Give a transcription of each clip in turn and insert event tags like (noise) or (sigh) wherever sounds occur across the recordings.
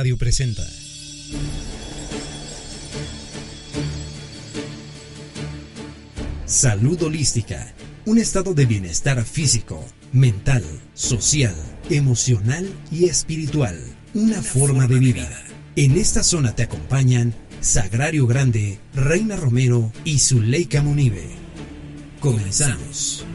Radio presenta. Salud holística, un estado de bienestar físico, mental, social, emocional y espiritual, una, forma, de vida. En esta zona te acompañan Sagrario Grande, Reina Romero y Zuleika Munive. Comenzamos.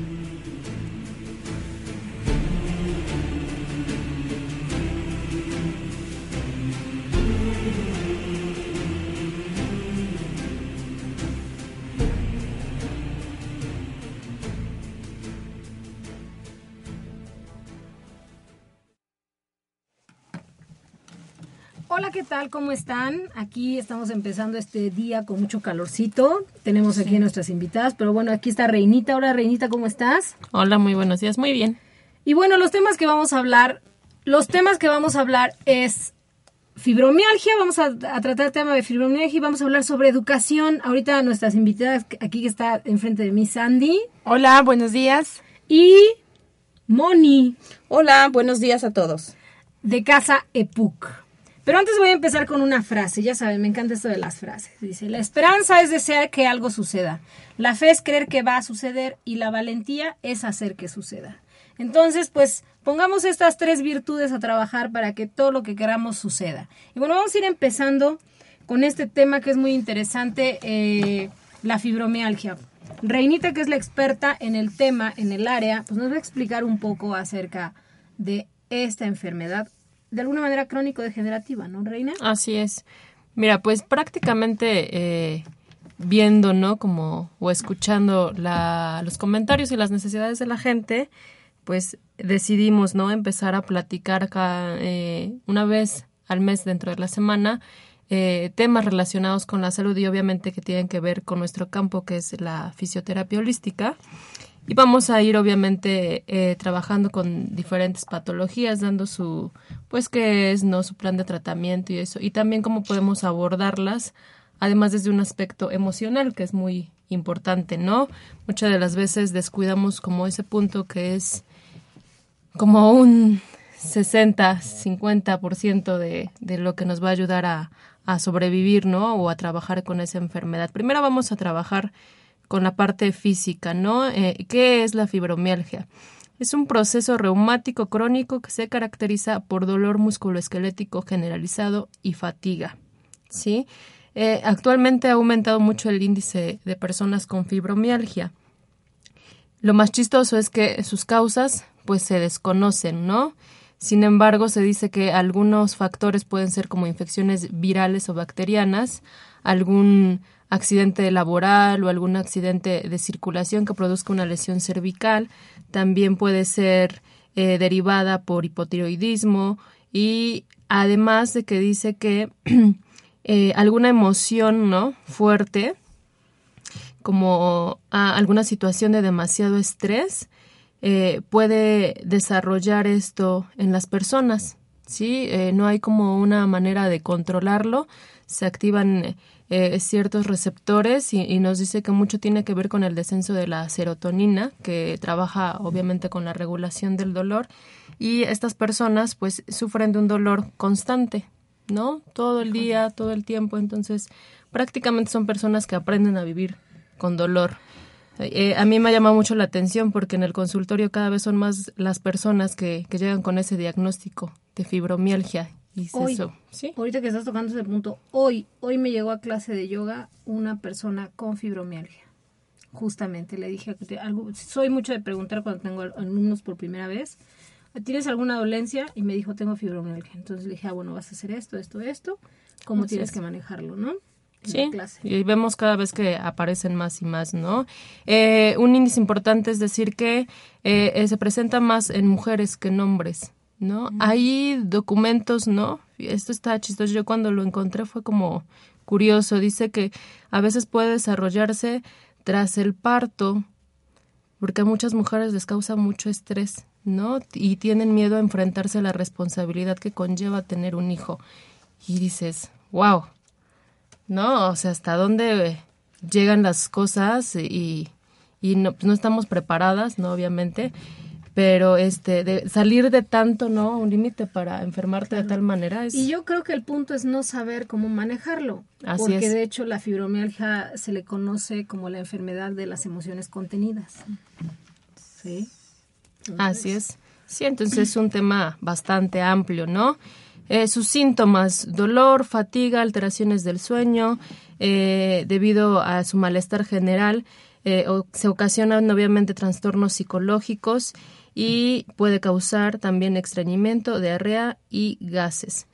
Tal? ¿Cómo están? Aquí estamos empezando este día con mucho calorcito. Tenemos aquí a nuestras invitadas, pero bueno, aquí está Reinita. Hola, Reinita, ¿cómo estás? Hola, muy buenos días. Muy bien. Y bueno, los temas que vamos a hablar, los temas que vamos a hablar es fibromialgia, vamos a, a tratar el tema de fibromialgia y vamos a hablar sobre educación. Ahorita nuestras invitadas, aquí que está enfrente de mí, Sandy. Hola, buenos días. Y Moni, Hola, buenos días a todos. de Casa EPUC. Pero antes voy a empezar con una frase, ya saben, me encanta esto de las frases. Dice, la esperanza es desear que algo suceda, la fe es creer que va a suceder y la valentía es hacer que suceda. Entonces, pues pongamos estas tres virtudes a trabajar para que todo lo que queramos suceda. Y bueno, vamos a ir empezando con este tema que es muy interesante, eh, la fibromialgia. Reinita, que es la experta en el tema, en el área, pues nos va a explicar un poco acerca de esta enfermedad, de alguna manera crónico-degenerativa, ¿no, Reina? Así es. Mira, pues prácticamente eh, viendo, ¿no? Como, o escuchando la, los comentarios y las necesidades de la gente, pues decidimos, ¿no? Empezar a platicar cada, eh, una vez al mes dentro de la semana eh, temas relacionados con la salud y obviamente que tienen que ver con nuestro campo, que es la fisioterapia holística. Y vamos a ir obviamente eh, trabajando con diferentes patologías, dando su, pues qué es, ¿no? Su plan de tratamiento y eso. Y también cómo podemos abordarlas, además desde un aspecto emocional, que es muy importante, ¿no? Muchas de las veces descuidamos como ese punto que es como un 60, 50% de, de lo que nos va a ayudar a, a sobrevivir, ¿no? O a trabajar con esa enfermedad. Primero vamos a trabajar con la parte física, ¿no? Eh, ¿Qué es la fibromialgia? Es un proceso reumático crónico que se caracteriza por dolor musculoesquelético generalizado y fatiga, ¿sí? Eh, actualmente ha aumentado mucho el índice de personas con fibromialgia. Lo más chistoso es que sus causas pues se desconocen, ¿no? Sin embargo, se dice que algunos factores pueden ser como infecciones virales o bacterianas, algún accidente laboral o algún accidente de circulación que produzca una lesión cervical, también puede ser eh, derivada por hipotiroidismo y además de que dice que (clears throat) eh, alguna emoción no fuerte como alguna situación de demasiado estrés eh, puede desarrollar esto en las personas, ¿sí? No hay como una manera de controlarlo, se activan eh, ciertos receptores y, nos dice que mucho tiene que ver con el descenso de la serotonina, que trabaja obviamente con la regulación del dolor, y estas personas pues sufren de un dolor constante, ¿no? Todo el día, todo el tiempo, entonces prácticamente son personas que aprenden a vivir con dolor. Eh, a mí me ha llamado mucho la atención porque en el consultorio cada vez son más las personas que, que llegan con ese diagnóstico de fibromialgia. Y Hoy, eso, ¿sí? ahorita que estás tocando ese punto, hoy, hoy me llegó a clase de yoga una persona con fibromialgia. Justamente le dije que te- algo, soy mucho de preguntar cuando tengo alumnos por primera vez. ¿Tienes alguna dolencia? Y me dijo, tengo fibromialgia. Entonces le dije, ah, bueno, vas a hacer esto, esto, esto. ¿Cómo tienes es. que manejarlo, no? Sí, y vemos cada vez que aparecen más y más, ¿no? Eh, un índice importante es decir que eh, eh, se presenta más en mujeres que en hombres, ¿no? Hay documentos, ¿no? Esto está chistoso. Yo cuando lo encontré fue como curioso. Dice que a veces puede desarrollarse tras el parto, porque a muchas mujeres les causa mucho estrés, ¿no? Y tienen miedo a enfrentarse a la responsabilidad que conlleva tener un hijo. Y dices, wow, ¿no? O sea, hasta dónde llegan las cosas y, y no, no estamos preparadas, ¿no? Obviamente. Pero este de salir de tanto no un límite para enfermarte de tal manera es y yo creo que el punto es no saber cómo manejarlo Así porque es. de hecho la fibromialgia se le conoce como la enfermedad de las emociones contenidas sí Así es. Sí, entonces es un tema bastante amplio, ¿no? Eh, sus síntomas, dolor, fatiga, alteraciones del sueño, eh, debido a su malestar general, eh, o- se ocasionan obviamente trastornos psicológicos y puede causar también estreñimiento, diarrea y gases.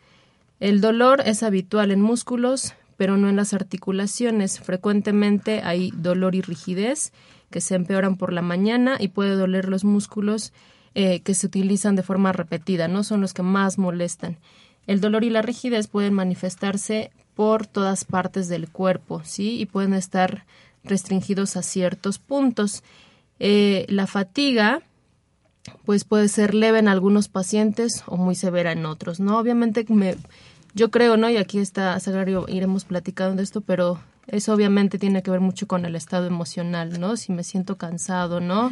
El dolor es habitual en músculos, pero no en las articulaciones. Frecuentemente hay dolor y rigidez que se empeoran por la mañana y puede doler los músculos eh, que se utilizan de forma repetida, no son los que más molestan. El dolor y la rigidez pueden manifestarse por todas partes del cuerpo, ¿sí? Y pueden estar restringidos a ciertos puntos. Eh, la fatiga, pues puede ser leve en algunos pacientes o muy severa en otros, ¿no? Obviamente me, yo creo, ¿no? Y aquí está Sagrario, iremos platicando de esto, pero eso obviamente tiene que ver mucho con el estado emocional, ¿no? Si me siento cansado, ¿no?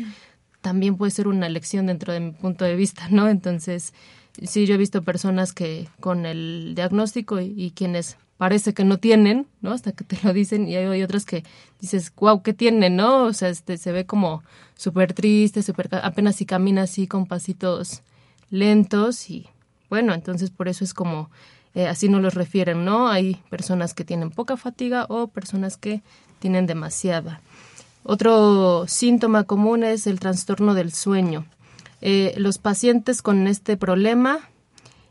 También puede ser una elección dentro de mi punto de vista, ¿no? Entonces, sí, yo he visto personas que con el diagnóstico y, y quienes parece que no tienen, ¿no? Hasta que te lo dicen y hay, otras que dices, wow, ¿qué tienen, no? O sea, este, se ve como súper triste, súper, apenas si camina así con pasitos lentos y bueno, entonces por eso es como, eh, así nos los refieren, ¿no? Hay personas que tienen poca fatiga o personas que tienen demasiada. Otro síntoma común es el trastorno del sueño. Eh, los pacientes con este problema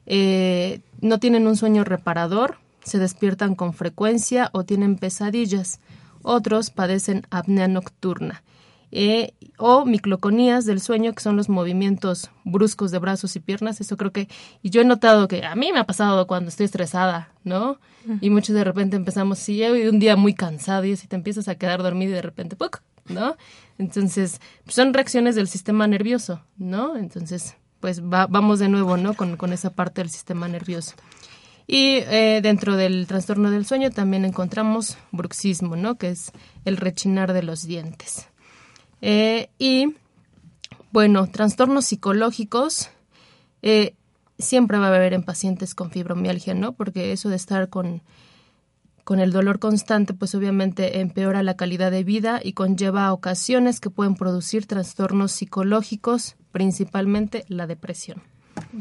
eh, no tienen un sueño reparador, se despiertan con frecuencia o tienen pesadillas. Otros padecen apnea nocturna eh, o micloconías del sueño, que son los movimientos bruscos de brazos y piernas. Eso creo que, y yo he notado que a mí me ha pasado cuando estoy estresada, ¿no? Y muchos de repente empezamos, si yo un día muy cansado y si te empiezas a quedar dormido y de repente, ¡puc! ¿no? Entonces, son reacciones del sistema nervioso, ¿no? Entonces, pues va- vamos de nuevo, ¿no? Con, con esa parte del sistema nervioso. Y eh, dentro del trastorno del sueño también encontramos bruxismo, ¿no? Que es el rechinar de los dientes. Eh, y, bueno, trastornos psicológicos eh, siempre va a haber en pacientes con fibromialgia, ¿no? Porque eso de estar con, con el dolor constante, pues obviamente empeora la calidad de vida y conlleva ocasiones que pueden producir trastornos psicológicos, principalmente la depresión.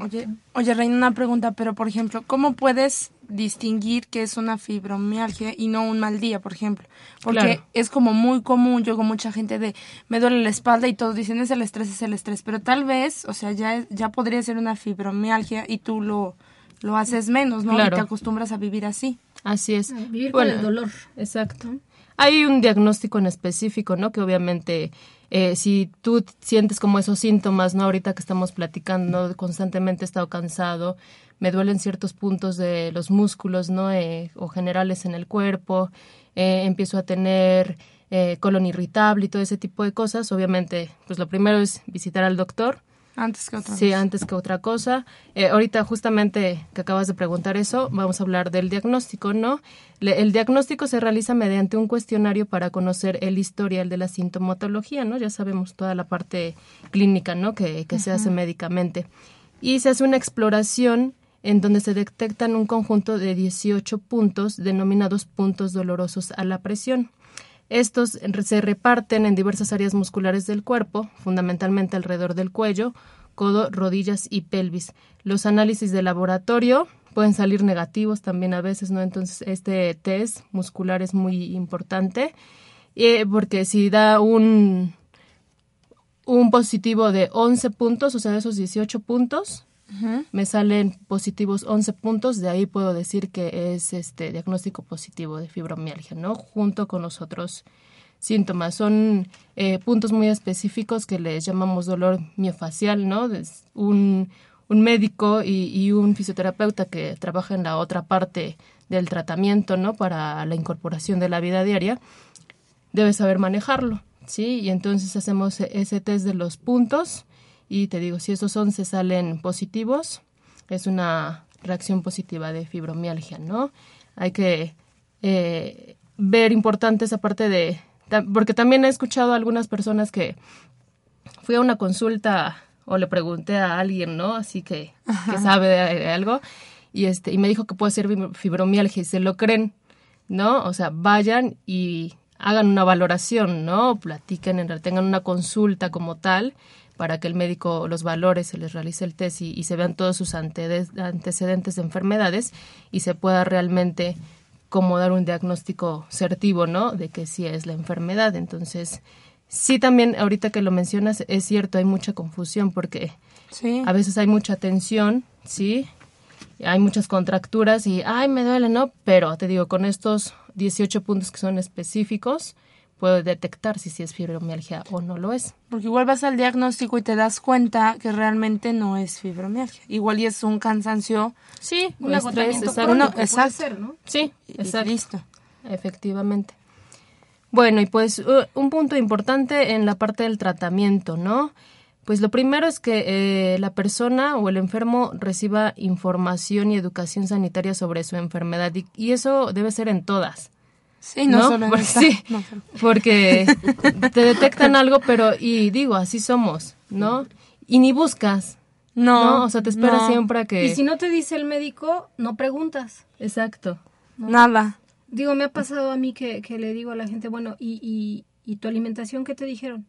Oye, oye, Reina, una pregunta, pero por ejemplo, ¿cómo puedes distinguir que es una fibromialgia y no un mal día, por ejemplo? Porque Claro. es como muy común, yo con mucha gente de me duele la espalda y todos dicen es el estrés, es el estrés, pero tal vez, o sea, ya, es- ya podría ser una fibromialgia y tú lo, lo haces menos, ¿no? Claro. Y te acostumbras a vivir así. Así es. vivir con el dolor. Exacto. Hay un diagnóstico en específico, ¿no? Que obviamente, eh, si tú sientes como esos síntomas, ¿no? Ahorita que estamos platicando, constantemente he estado cansado, me duelen ciertos puntos de los músculos, ¿no? Eh, o generales en el cuerpo, eh, empiezo a tener eh, colon irritable y todo ese tipo de cosas. Obviamente, pues lo primero es visitar al doctor. Antes que otra Sí, vez. antes que otra cosa. Eh, ahorita justamente que acabas de preguntar eso, vamos a hablar del diagnóstico, ¿no? Le- el diagnóstico se realiza mediante un cuestionario para conocer el historial de la sintomatología, ¿no? Ya sabemos toda la parte clínica, ¿no? Que, que se hace médicamente. Y se hace una exploración en donde se detectan un conjunto de 18 puntos denominados puntos dolorosos a la presión. Estos se reparten en diversas áreas musculares del cuerpo, fundamentalmente alrededor del cuello, codo, rodillas y pelvis. Los análisis de laboratorio pueden salir negativos también a veces, ¿no? Entonces, este test muscular es muy importante eh, porque si da un, un positivo de 11 puntos, o sea, de esos 18 puntos, me salen positivos 11 puntos, de ahí puedo decir que es este diagnóstico positivo de fibromialgia, ¿no? Junto con los otros síntomas. Son eh, puntos muy específicos que les llamamos dolor miofacial, ¿no? Un, un médico y, y un fisioterapeuta que trabaja en la otra parte del tratamiento, ¿no? Para la incorporación de la vida diaria, debe saber manejarlo, ¿sí? Y entonces hacemos ese test de los puntos y te digo, si esos 11 salen positivos, es una reacción positiva de fibromialgia, ¿no? Hay que eh, ver importante esa parte de... Porque también he escuchado a algunas personas que fui a una consulta o le pregunté a alguien, ¿no? Así que, que sabe de algo, y, este, y me dijo que puede ser fibromialgia y se lo creen, ¿no? O sea, vayan y hagan una valoración, ¿no? Platiquen, tengan una consulta como tal para que el médico los valore, se les realice el test y, se vean todos sus antecedentes de enfermedades y se pueda realmente como dar un diagnóstico certivo, ¿no? De que sí es la enfermedad. Entonces, sí también, ahorita que lo mencionas, es cierto, hay mucha confusión porque a veces hay mucha tensión, ¿sí? Hay muchas contracturas y, ay, me duele, ¿no? Pero te digo, con estos 18 puntos que son específicos, puedo detectar si, si es fibromialgia o no lo es. Porque igual vas al diagnóstico y te das cuenta que realmente no es fibromialgia. Igual y es un cansancio. Sí, un estrés, exacto. ¿no? Sí, exacto. Listo. Efectivamente. Bueno, y pues uh, un punto importante en la parte del tratamiento, ¿no? Pues lo primero es que eh, la persona o el enfermo reciba información y educación sanitaria sobre su enfermedad y eso debe ser en todas. Sí, no, solo porque, sí, porque te detectan algo, pero, y digo, así somos, ¿no? Y ni buscas. No, o sea, te esperas siempre a que... Y si no te dice el médico, no preguntas. Exacto. Nada. Digo, me ha pasado a mí que, que le digo a la gente, bueno, ¿y, y, ¿y tu alimentación qué te dijeron?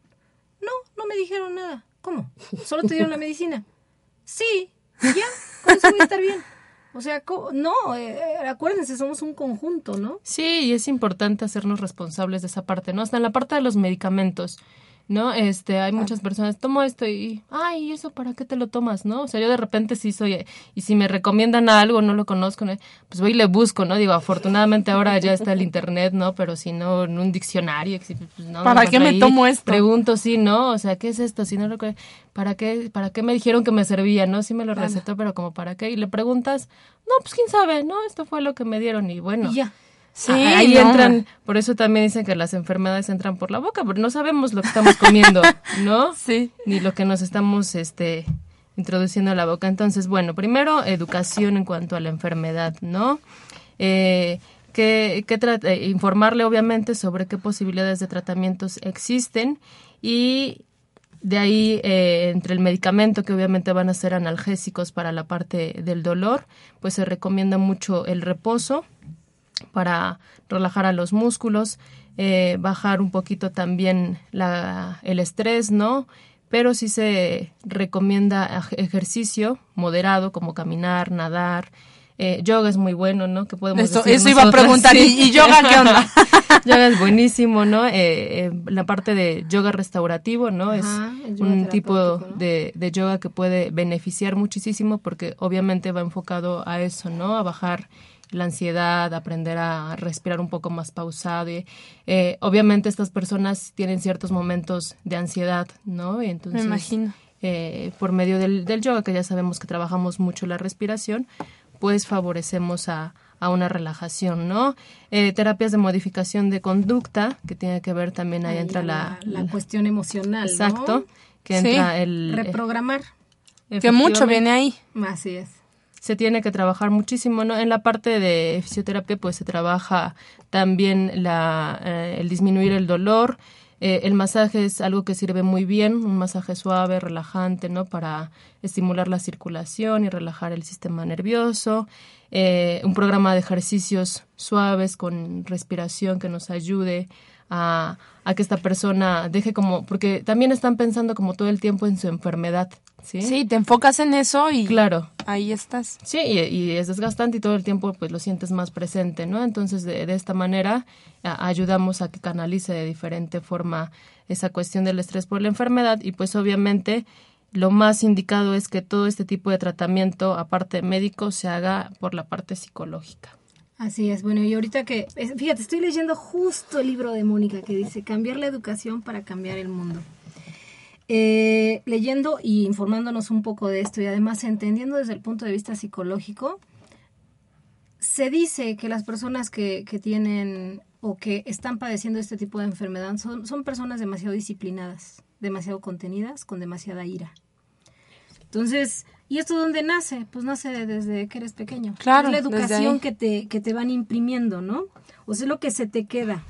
No, no me dijeron nada. ¿Cómo? ¿Solo te dieron la medicina? Sí, ya, con eso voy a estar bien. O sea, no, eh, eh, acuérdense, somos un conjunto, ¿no? Sí, y es importante hacernos responsables de esa parte, ¿no? Hasta en la parte de los medicamentos. ¿No? Este, hay muchas personas, tomo esto y, ay, ¿eso para qué te lo tomas, no? O sea, yo de repente sí soy, y si me recomiendan algo, no lo conozco, pues voy y le busco, ¿no? Digo, afortunadamente ahora ya está el internet, ¿no? Pero si no, en un diccionario, pues, no, ¿Para qué me tomo esto? Pregunto, sí, ¿no? O sea, ¿qué es esto? Si no lo ¿para qué, para qué me dijeron que me servía, no? Sí me lo recetó, pero como para qué? Y le preguntas, no, pues quién sabe, ¿no? Esto fue lo que me dieron y bueno. ya. Sí, ahí entran, por eso también dicen que las enfermedades entran por la boca, porque no sabemos lo que estamos comiendo, (laughs) ¿no? Sí. Ni lo que nos estamos este introduciendo a la boca. Entonces, bueno, primero educación en cuanto a la enfermedad, ¿no? Eh, que, que eh, informarle obviamente sobre qué posibilidades de tratamientos existen y de ahí, eh, entre el medicamento, que obviamente van a ser analgésicos para la parte del dolor, pues se recomienda mucho el reposo, para relajar a los músculos, eh, bajar un poquito también la, el estrés, ¿no? Pero sí se recomienda ejercicio moderado como caminar, nadar. Eh, yoga es muy bueno, ¿no? Que podemos eso, eso iba a preguntar. ¿Y, yoga qué onda? (laughs) yoga es buenísimo, ¿no? Eh, la parte de yoga restaurativo, ¿no? es un tipo de, de yoga que puede beneficiar muchísimo porque obviamente va enfocado a eso, ¿no? A bajar la ansiedad, aprender a respirar un poco más pausado. Y, eh, obviamente estas personas tienen ciertos momentos de ansiedad, ¿no? Y entonces, Me imagino. Eh, por medio del, del, yoga, que ya sabemos que trabajamos mucho la respiración, pues favorecemos a, a una relajación, ¿no? Eh, terapias de modificación de conducta, que tiene que ver también ahí, entra la, la, cuestión emocional. Exacto, que entra el... Reprogramar. Que mucho viene ahí. Así es se tiene que trabajar muchísimo, ¿no? En la parte de fisioterapia, pues se trabaja también la, eh, el disminuir el dolor. Eh, el masaje es algo que sirve muy bien, un masaje suave, relajante, ¿no? Para estimular la circulación y relajar el sistema nervioso. Eh, un programa de ejercicios suaves con respiración que nos ayude a, a, que esta persona deje como, porque también están pensando como todo el tiempo en su enfermedad, ¿sí? Sí, te enfocas en eso y claro. ahí estás. Sí, y, es desgastante y todo el tiempo pues lo sientes más presente, ¿no? Entonces de, de esta manera ayudamos a que canalice de diferente forma esa cuestión del estrés por la enfermedad y pues obviamente lo más indicado es que todo este tipo de tratamiento, aparte médico, se haga por la parte psicológica. Así es, bueno, y ahorita que, fíjate, estoy leyendo justo el libro de Mónica que dice, cambiar la educación para cambiar el mundo. Eh, leyendo y informándonos un poco de esto y además entendiendo desde el punto de vista psicológico, se dice que las personas que, que tienen o que están padeciendo este tipo de enfermedad son, son personas demasiado disciplinadas, demasiado contenidas, con demasiada ira. Entonces, ¿Y esto dónde nace? Pues nace desde que eres pequeño. Claro. Es la educación que te, que te van imprimiendo, ¿no? O sea, es lo que se te queda.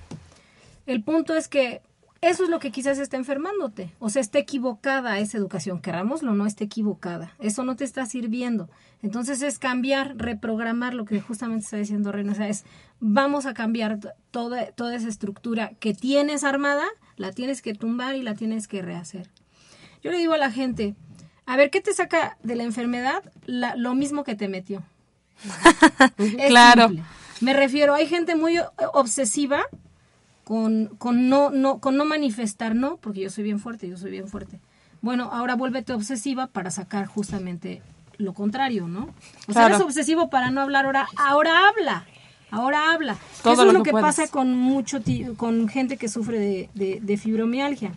El punto es que eso es lo que quizás está enfermándote. O sea, está equivocada esa educación. Querrámoslo, no está equivocada. Eso no te está sirviendo. Entonces es cambiar, reprogramar lo que justamente está diciendo Reina. O sea, es vamos a cambiar toda, toda esa estructura que tienes armada, la tienes que tumbar y la tienes que rehacer. Yo le digo a la gente, a ver, ¿qué te saca de la enfermedad? lo mismo que te metió. (laughs) claro. Me refiero, hay gente muy obsesiva con, con, no, no, con no manifestar, no, porque yo soy bien fuerte, yo soy bien fuerte. Bueno, ahora vuélvete obsesiva para sacar justamente lo contrario, ¿no? O sea, eres obsesivo para no hablar, ahora, ahora habla. Ahora habla. Todo Eso es lo que, pasa con mucho con gente que sufre de, de, fibromialgia.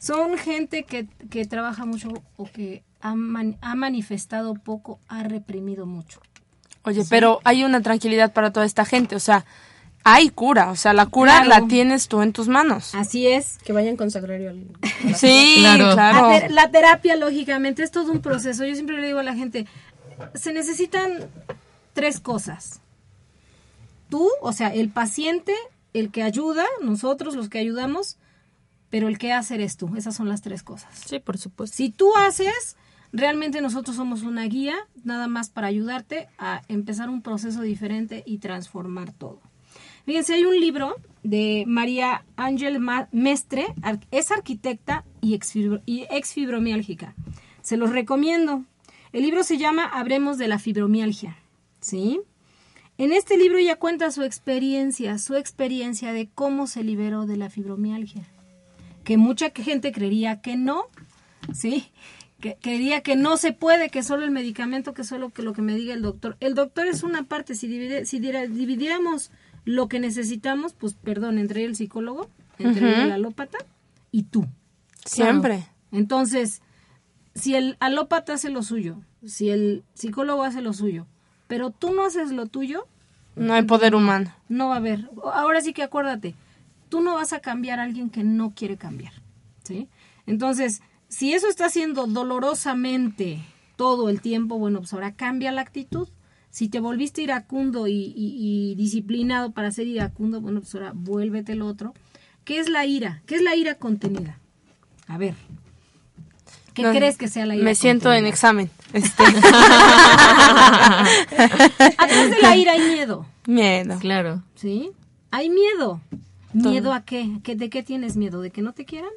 Son gente que, que trabaja mucho o que ha, ha, manifestado poco, ha reprimido mucho. Oye, pero hay una tranquilidad para toda esta gente, o sea, hay cura, o sea, la cura la tienes tú en tus manos. Así es. Que vayan con Sagrario al... Sí, claro. La, terapia, lógicamente, es todo un proceso. Yo siempre le digo a la gente, se necesitan tres cosas. Tú, o sea, el paciente, el que ayuda, nosotros los que ayudamos, pero el que hace eres tú. Esas son las tres cosas. Sí, por supuesto. Si tú haces, realmente nosotros somos una guía, nada más para ayudarte a empezar un proceso diferente y transformar todo. Fíjense, hay un libro de María Ángel Mestre, es arquitecta y ex fibromiálgica. Se los recomiendo. El libro se llama Habremos de la fibromialgia. ¿Sí? En este libro ella cuenta su experiencia, su experiencia de cómo se liberó de la fibromialgia. Que mucha gente creería que no, ¿sí? Que creería que no se puede, que solo el medicamento, que solo que lo que me diga el doctor. El doctor es una parte, si, si dividiéramos lo que necesitamos, pues perdón, entre el psicólogo, entre el alópata y tú. Siempre. Entonces, si el alópata hace lo suyo, si el psicólogo hace lo suyo, pero tú no haces lo tuyo, no hay poder humano. No va a haber. Ahora sí que acuérdate, tú no vas a cambiar a alguien que no quiere cambiar, ¿sí? Entonces, si eso está haciendo dolorosamente todo el tiempo, bueno, pues ahora cambia la actitud si te volviste iracundo y, disciplinado para ser iracundo, bueno, pues ahora vuélvete el otro. ¿Qué es la ira? ¿Qué es la ira contenida? A ver. ¿Qué crees que sea la ira? Me siento en examen. Este. Atrás de la ira hay miedo. Miedo. Claro. ¿Sí? Hay miedo. ¿Miedo a qué? ¿De qué tienes miedo? ¿De que no te quieran?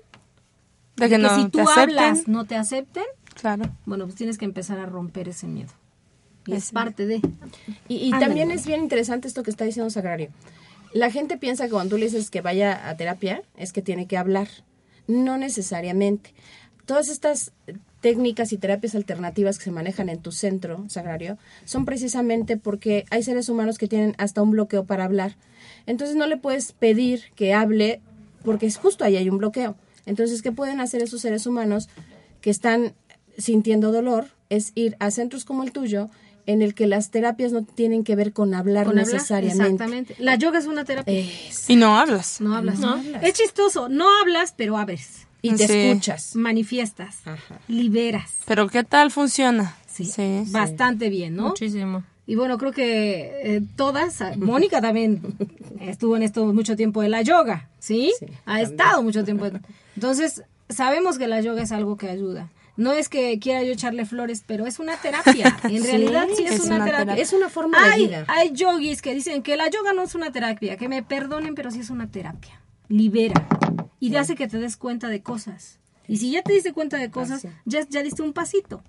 De que, no si tú hablas no te acepten. Claro. Bueno, pues tienes que empezar a romper ese miedo es parte de. Y, también es bien interesante esto que está diciendo Sagrario. La gente piensa que cuando tú le dices que vaya a terapia es que tiene que hablar. No necesariamente. Todas estas técnicas y terapias alternativas que se manejan en tu centro sagrario son precisamente porque hay seres humanos que tienen hasta un bloqueo para hablar. Entonces no le puedes pedir que hable porque es justo ahí hay un bloqueo. Entonces, ¿qué pueden hacer esos seres humanos que están sintiendo dolor? Es ir a centros como el tuyo en el que las terapias no tienen que ver con hablar necesariamente. exactamente. La yoga es una terapia. Y no hablas. No hablas. No, Es chistoso. No hablas, pero abres. Y te escuchas. Manifiestas. Liberas. Pero ¿qué tal funciona? Sí. bastante bien, ¿no? Muchísimo. Y bueno, creo que eh, todas, Mónica también estuvo en esto mucho tiempo de la yoga, ¿sí? ha estado mucho tiempo. Entonces, sabemos que la yoga es algo que ayuda. No es que quiera yo echarle flores, pero es una terapia. (laughs) En realidad sí es, una, terapia. Es una forma de vida. Hay yogis que dicen que la yoga no es una terapia, que me perdonen, pero sí es una terapia. Libera. Y te hace que te des cuenta de cosas. Y si ya te diste cuenta de cosas, ya, ya diste un pasito.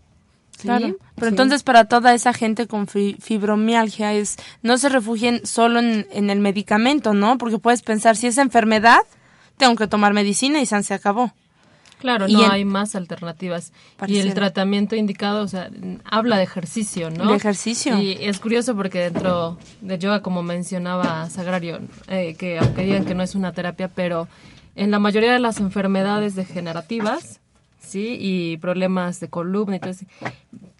Claro. Pero entonces para toda esa gente con fibromialgia es no se refugien solo en, en, el medicamento, ¿no? Porque puedes pensar si es enfermedad, tengo que tomar medicina y se acabó. Claro, no hay más alternativas. Y el tratamiento indicado, o sea, habla de ejercicio, ¿no? De ejercicio. Y es curioso porque dentro de yoga, como mencionaba Sagrario, eh, que aunque digan que no es una terapia, pero en la mayoría de las enfermedades degenerativas, ¿sí? Y problemas de columna y eso,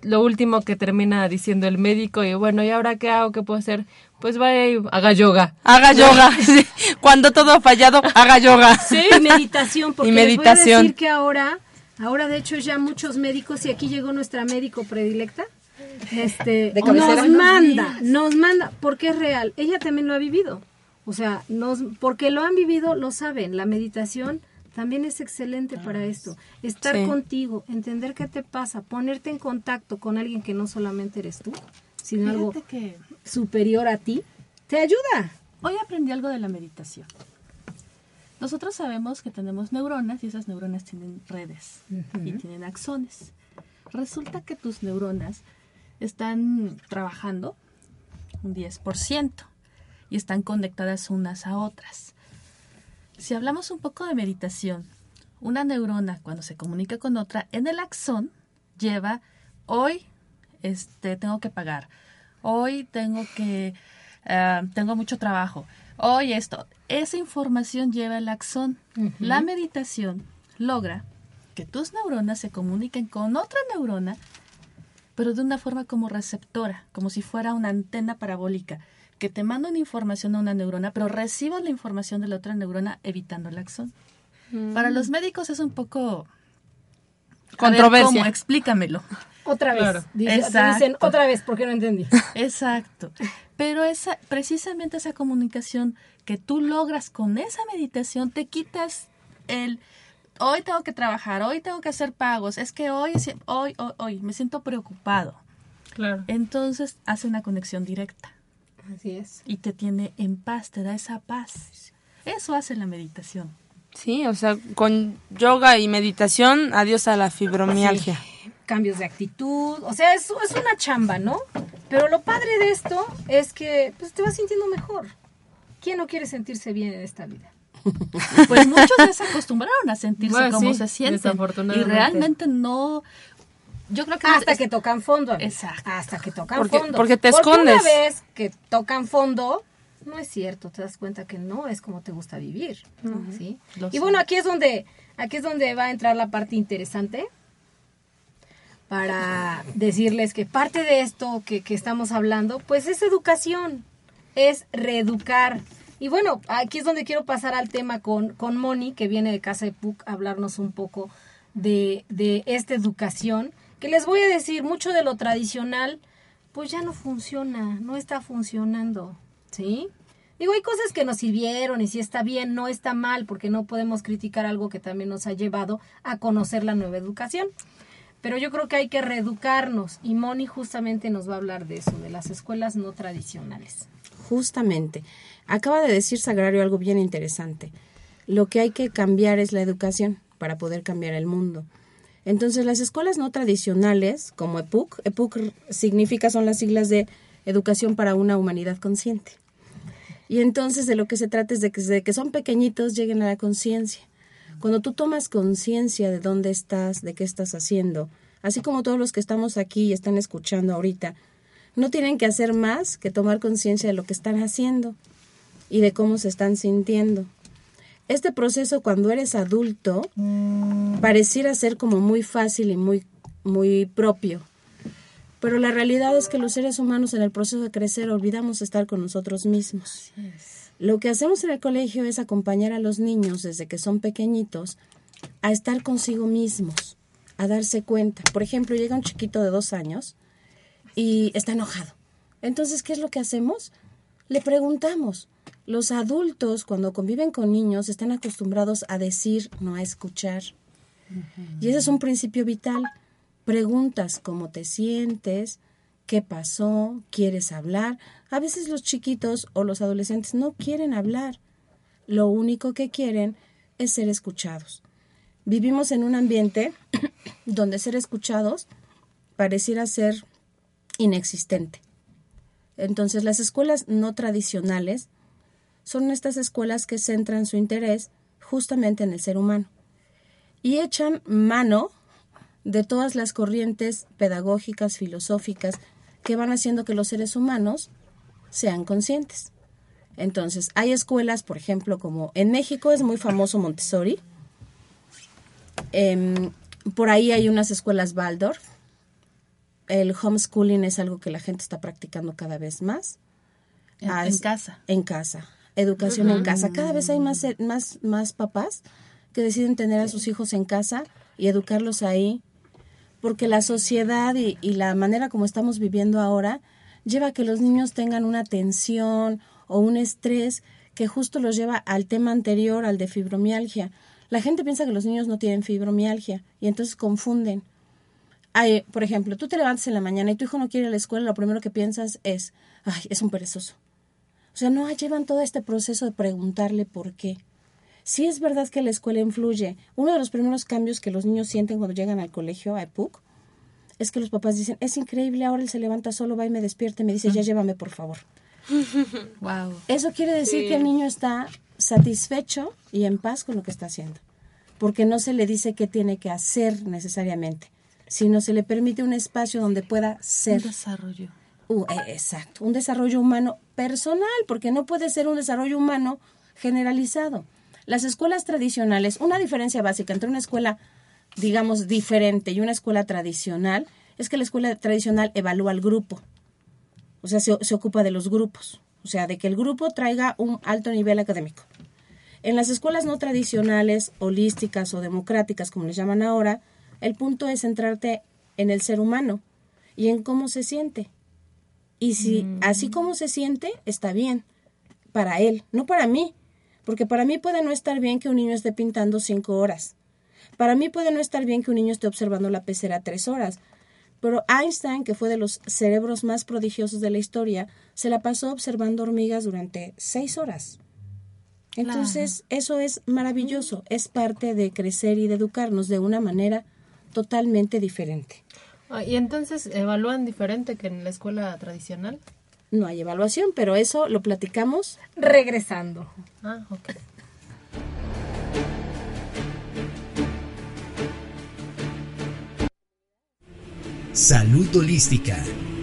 lo último que termina diciendo el médico, y bueno, ¿y ahora qué hago? ¿Qué puedo hacer? Pues vaya y haga yoga. Haga yoga. (laughs) Cuando todo ha fallado, haga yoga. Sí, (laughs) meditación. Porque y meditación. Les voy a decir que ahora, ahora de hecho ya muchos médicos, y aquí llegó nuestra médico predilecta, este, (laughs) nos manda, nos manda, porque es real. Ella también lo ha vivido. O sea, nos, porque lo han vivido, lo saben. La meditación también es excelente para esto. Estar Sí. contigo, entender qué te pasa, ponerte en contacto con alguien que no solamente eres tú, sino algo que superior a ti, te ayuda. hoy aprendí algo de la meditación. Nosotros sabemos que tenemos neuronas y esas neuronas tienen redes y tienen axones. Resulta que tus neuronas están trabajando un 10% y están conectadas unas a otras. Si hablamos un poco de meditación, una neurona cuando se comunica con otra en el axón lleva hoy este tengo que pagar, hoy tengo que ah, tengo mucho trabajo, hoy esto. Esa información lleva el axón. La meditación logra que tus neuronas se comuniquen con otra neurona, pero de una forma como receptora, como si fuera una antena parabólica, que te manda una información a una neurona, pero recibo la información de la otra neurona evitando el axón. Para los médicos es un poco... A ver, Controversia. ¿cómo? Explícamelo. Otra vez. Claro. Dice- te Exacto. dicen otra vez porque no entendí. Exacto. Pero esa, precisamente esa comunicación que tú logras con esa meditación, te quitas el hoy tengo que trabajar, hoy tengo que hacer pagos, es que hoy, hoy, hoy, hoy me siento preocupado. Claro. Entonces hace una conexión directa Así es. y te tiene en paz, te da esa paz. Eso hace la meditación. Sí, o sea, con yoga y meditación, adiós a la fibromialgia. Cambios de actitud, o sea, es, es una chamba, ¿no? Pero lo padre de esto es que pues, te vas sintiendo mejor. ¿Quién no quiere sentirse bien en esta vida? (laughs) Pues muchos ya se acostumbraron a sentirse Bueno, como sí, se sienten. Y realmente no. Yo creo que Hasta es- que tocan fondo. amiga. Exacto. Hasta que tocan Porque- fondo. porque te Una escondes. vez que tocan fondo, no es cierto. Te das cuenta que no es como te gusta vivir. ¿sí? Lo Y bueno, aquí es donde aquí es donde va a entrar la parte interesante para decirles que parte de esto que, que estamos hablando, pues es educación, es reeducar. Y bueno, aquí es donde quiero pasar al tema con, con Moni, que viene de Casa de PUC, a hablarnos un poco de, de esta educación, que les voy a decir, mucho de lo tradicional, pues ya no funciona, no está funcionando, ¿sí? Digo, hay cosas que nos sirvieron y si está bien, no está mal, porque no podemos criticar algo que también nos ha llevado a conocer la nueva educación. Pero yo creo que hay que reeducarnos y Moni justamente nos va a hablar de eso, de las escuelas no tradicionales. Justamente. Acaba de decir Sagrario algo bien interesante. Lo que hay que cambiar es la educación para poder cambiar el mundo. Entonces, las escuelas no tradicionales, como EPUC, EPUC significa, son las siglas de Educación para una Humanidad Consciente. Y entonces de lo que se trata es de que que son pequeñitos lleguen a la conciencia. Cuando tú tomas conciencia de dónde estás, de qué estás haciendo, así como todos los que estamos aquí y están escuchando ahorita, no tienen que hacer más que tomar conciencia de lo que están haciendo y de cómo se están sintiendo. Este proceso cuando eres adulto pareciera ser como muy fácil y muy, muy propio. Pero la realidad es que los seres humanos en el proceso de crecer olvidamos estar con nosotros mismos. Lo que hacemos en el colegio es acompañar a los niños desde que son pequeñitos a estar consigo mismos, a darse cuenta. Por ejemplo, llega un chiquito de dos años y está enojado. Entonces, ¿qué es lo que hacemos? Le preguntamos. Los adultos, cuando conviven con niños, están acostumbrados a decir, no a escuchar. Y ese es un principio vital. Preguntas cómo te sientes, qué pasó, quieres hablar. A veces los chiquitos o los adolescentes no quieren hablar. Lo único que quieren es ser escuchados. Vivimos en un ambiente (clears throat) donde ser escuchados pareciera ser inexistente. Entonces las escuelas no tradicionales son estas escuelas que centran su interés justamente en el ser humano y echan mano de todas las corrientes pedagógicas, filosóficas, que van haciendo que los seres humanos sean conscientes. Entonces, hay escuelas, por ejemplo, como en México es muy famoso Montessori. Em, por ahí hay unas escuelas Waldorf. El homeschooling es algo que la gente está practicando cada vez más. En, Ah, en casa. En casa. Educación en casa. Cada vez hay más, más, más papás que deciden tener a sus hijos en casa y educarlos ahí, porque la sociedad y, y la manera como estamos viviendo ahora lleva a que los niños tengan una tensión o un estrés que justo los lleva al tema anterior, al de fibromialgia. La gente piensa que los niños no tienen fibromialgia y entonces confunden. Hay, por ejemplo, tú te levantas en la mañana y tu hijo no quiere ir a la escuela, lo primero que piensas es, ay, es un perezoso. O sea, no llevan todo este proceso de preguntarle por qué. Si es verdad que la escuela influye. Uno de los primeros cambios que los niños sienten cuando llegan al colegio, a EPUC, es que los papás dicen, es increíble, ahora él se levanta solo, va y me despierta y me dice, ya llévame, por favor. (laughs) Wow. Eso quiere decir que el niño está satisfecho y en paz con lo que está haciendo, porque no se le dice qué tiene que hacer necesariamente, sino se le permite un espacio donde pueda ser. Un desarrollo. Uh, eh, exacto, un desarrollo humano personal, porque no puede ser un desarrollo humano generalizado. Las escuelas tradicionales, una diferencia básica entre una escuela, digamos, diferente y una escuela tradicional, es que la escuela tradicional evalúa al grupo, o sea, se, se ocupa de los grupos, o sea, de que el grupo traiga un alto nivel académico. En las escuelas no tradicionales, holísticas o democráticas, como les llaman ahora, el punto es centrarte en el ser humano y en cómo se siente. Y si así como se siente, está bien. Para él, no para mí. Porque para mí puede no estar bien que un niño esté pintando cinco horas. Para mí puede no estar bien que un niño esté observando la pecera tres horas. Pero Einstein, que fue de los cerebros más prodigiosos de la historia, se la pasó observando hormigas durante seis horas. Entonces, eso es maravilloso, es parte de crecer y de educarnos de una manera totalmente diferente. Ah, ¿Y entonces evalúan diferente que en la escuela tradicional? No hay evaluación, pero eso lo platicamos. Regresando. Ah, ok. Salud holística,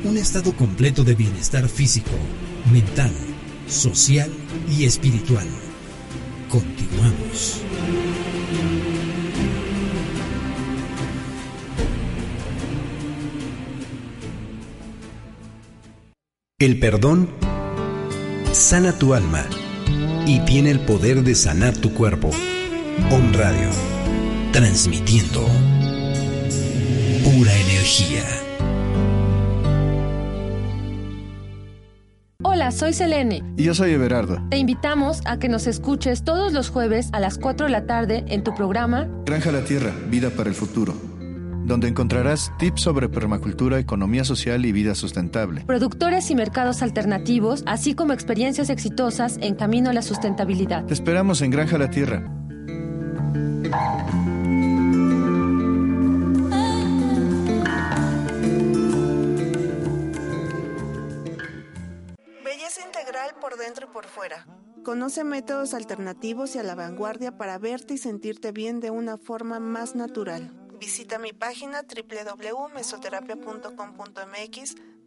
un estado completo de bienestar físico, mental, social y espiritual. Continuamos. El perdón sana tu alma y tiene el poder de sanar tu cuerpo. On Radio, transmitiendo pura energía. Hola, soy Selene. Y yo soy Everardo. Te invitamos a que nos escuches todos los jueves a las 4 de la tarde en tu programa Granja la Tierra, vida para el futuro, donde encontrarás tips sobre permacultura, economía social y vida sustentable. Productores y mercados alternativos, así como experiencias exitosas en camino a la sustentabilidad. Te esperamos en Granja la Tierra. Belleza integral por dentro y por fuera. Conoce métodos alternativos y a la vanguardia para verte y sentirte bien de una forma más natural. Visita mi página www.mesoterapia.com.mx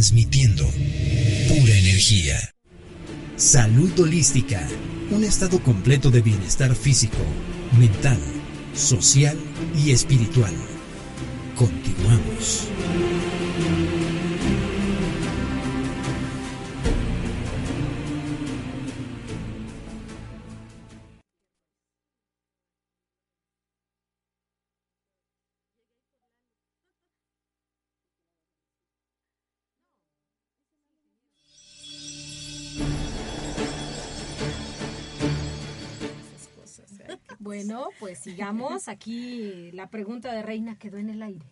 Transmitiendo pura energía. Salud holística, un estado completo de bienestar físico, mental, social y espiritual. Continuamos. Bueno, pues sigamos. Aquí la pregunta de Reina quedó en el aire.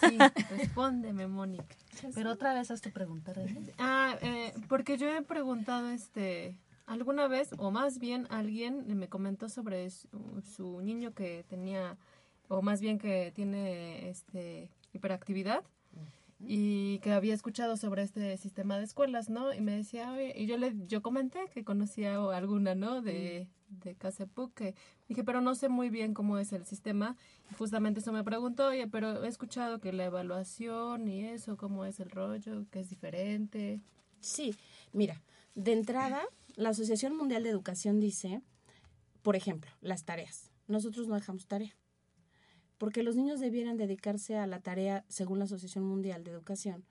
Sí, respóndeme, Mónica. Pero otra vez haz tu pregunta, Reina. Ah, eh, porque yo he preguntado, este, alguna vez, o más bien alguien me comentó sobre su, su niño que tenía, o más bien que tiene, este, hiperactividad. Y que había escuchado sobre este sistema de escuelas, ¿no? Y me decía, "Oye", y yo le yo comenté que conocía alguna, ¿no? De, de Casepuk, que dije, pero no sé muy bien cómo es el sistema. Y justamente eso me preguntó, oye, pero he escuchado que la evaluación y eso, cómo es el rollo, que es diferente. Sí, mira, de entrada, la Asociación Mundial de Educación dice, por ejemplo, las tareas. Nosotros no dejamos tarea. Porque los niños debieran dedicarse a la tarea, según la Asociación Mundial de Educación,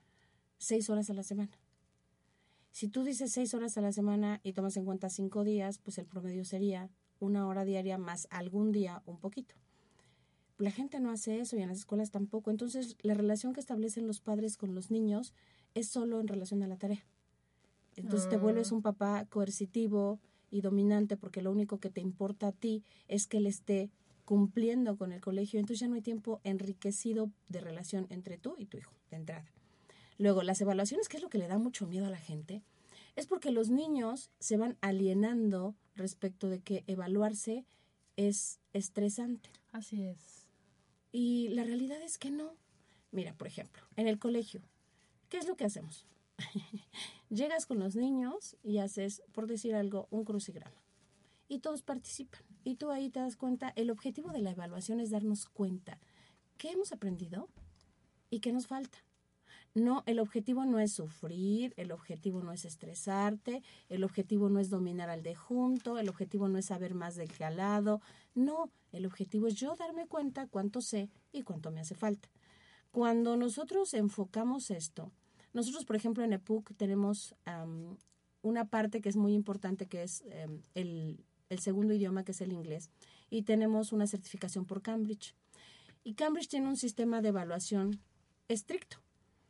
seis horas a la semana. Si tú dices seis horas a la semana y tomas en cuenta cinco días, pues el promedio sería una hora diaria más algún día un poquito. La gente no hace eso y en las escuelas tampoco. Entonces, la relación que establecen los padres con los niños es solo en relación a la tarea. Entonces te vuelves un papá coercitivo y dominante porque lo único que te importa a ti es que él esté cumpliendo con el colegio. Entonces ya no hay tiempo enriquecido de relación entre tú y tu hijo, de entrada. Luego, las evaluaciones, que es lo que le da mucho miedo a la gente, es porque los niños se van alienando respecto de que evaluarse es estresante. Así es. Y la realidad es que no. Mira, por ejemplo, en el colegio, ¿qué es lo que hacemos? (laughs) Llegas con los niños y haces, por decir algo, un crucigrama. Y todos participan. Y tú ahí te das cuenta, el objetivo de la evaluación es darnos cuenta qué hemos aprendido y qué nos falta. No, el objetivo no es sufrir, el objetivo no es estresarte, el objetivo no es dominar al de junto, el objetivo no es saber más del que al lado. No, el objetivo es yo darme cuenta cuánto sé y cuánto me hace falta. Cuando nosotros enfocamos esto, nosotros, por ejemplo, en EPUC tenemos una parte que es muy importante, que es um, el, el segundo idioma, que es el inglés, y tenemos una certificación por Cambridge. Y Cambridge tiene un sistema de evaluación estricto.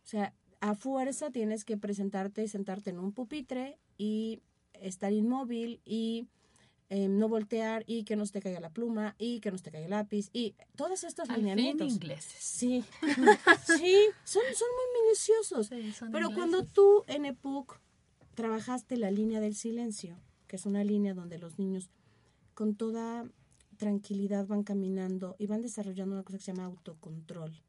O sea, a fuerza tienes que presentarte y sentarte en un pupitre y estar inmóvil y eh, no voltear y que no se te caiga la pluma y que no se te caiga el lápiz y todos estos Al lineamientos. fin ingleses. Sí, (laughs) sí, son, son muy minuciosos. Sí, son Pero ingleses. cuando tú en EPUC trabajaste la línea del silencio, que es una línea donde los niños con toda tranquilidad van caminando y van desarrollando una cosa que se llama autocontrol.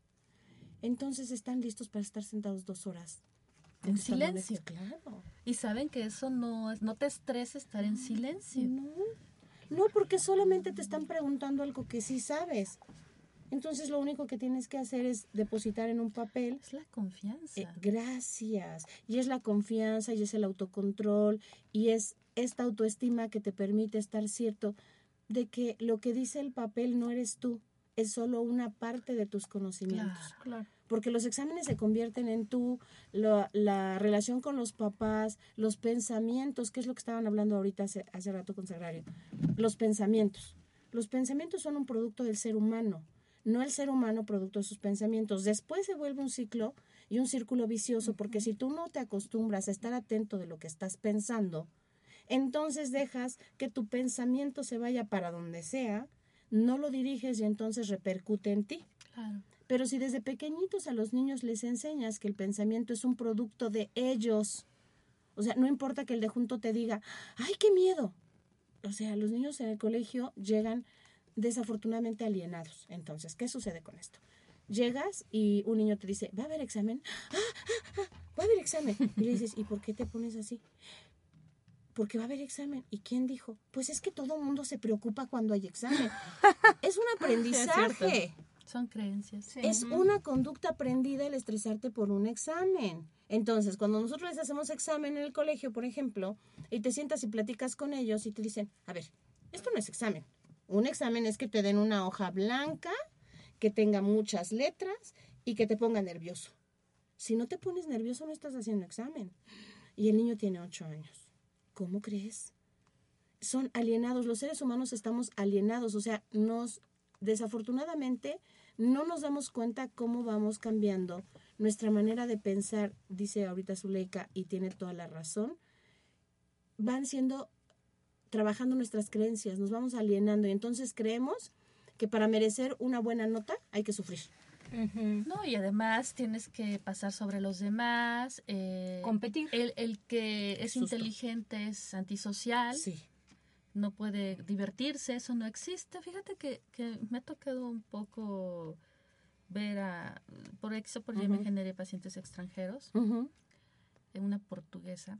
Entonces están listos para estar sentados dos horas. En silencio. Claro. Y saben que eso no es, no te estresa estar en silencio. No, no, porque solamente te están preguntando algo que sí sabes. Entonces lo único que tienes que hacer es depositar en un papel. Es la confianza. eh, gracias. Y es la confianza y es el autocontrol y es esta autoestima que te permite estar cierto de que lo que dice el papel no eres tú, es solo una parte de tus conocimientos. Claro, claro. Porque los exámenes se convierten en tú, la relación con los papás, los pensamientos, que es lo que estaban hablando ahorita hace, hace rato con Sagrario. Los pensamientos. Los pensamientos son un producto del ser humano, no el ser humano producto de sus pensamientos. Después se vuelve un ciclo y un círculo vicioso, porque si tú no te acostumbras a estar atento de lo que estás pensando, entonces dejas que tu pensamiento se vaya para donde sea, no lo diriges y entonces repercute en ti. Claro. Pero si desde pequeñitos a los niños les enseñas que el pensamiento es un producto de ellos, o sea, no importa que el de junto te diga, ¡ay, qué miedo! O sea, los niños en el colegio llegan desafortunadamente alienados. Entonces, ¿qué sucede con esto? Llegas y un niño te dice, ¿va a haber examen? ¡Ah, ah, ah! va a haber examen. Y le dices, ¿y por qué te pones así? Porque va a haber examen. ¿Y quién dijo? Pues es que todo mundo se preocupa cuando hay examen. es un (laughs) aprendizaje. Son creencias. Es una conducta aprendida el estresarte por un examen. Entonces, cuando nosotros les hacemos examen en el colegio, por ejemplo, y te sientas y platicas con ellos y te dicen, a ver, esto no es examen. Un examen es que te den una hoja blanca, que tenga muchas letras y que te ponga nervioso. Si no te pones nervioso, no estás haciendo examen. Y el niño tiene ocho años. ¿Cómo crees? Son alienados. Los seres humanos estamos alienados. O sea, nos desafortunadamente no nos damos cuenta cómo vamos cambiando nuestra manera de pensar, dice ahorita Zuleika, y tiene toda la razón, van siendo, trabajando nuestras creencias, nos vamos alienando y entonces creemos que para merecer una buena nota hay que sufrir. No, y además tienes que pasar sobre los demás. eh, Competir. El, el que es Susto. inteligente es antisocial. Sí. no puede divertirse, eso no existe. Fíjate que, que me ha tocado un poco ver a, por eso por ya me generé pacientes extranjeros, en una portuguesa,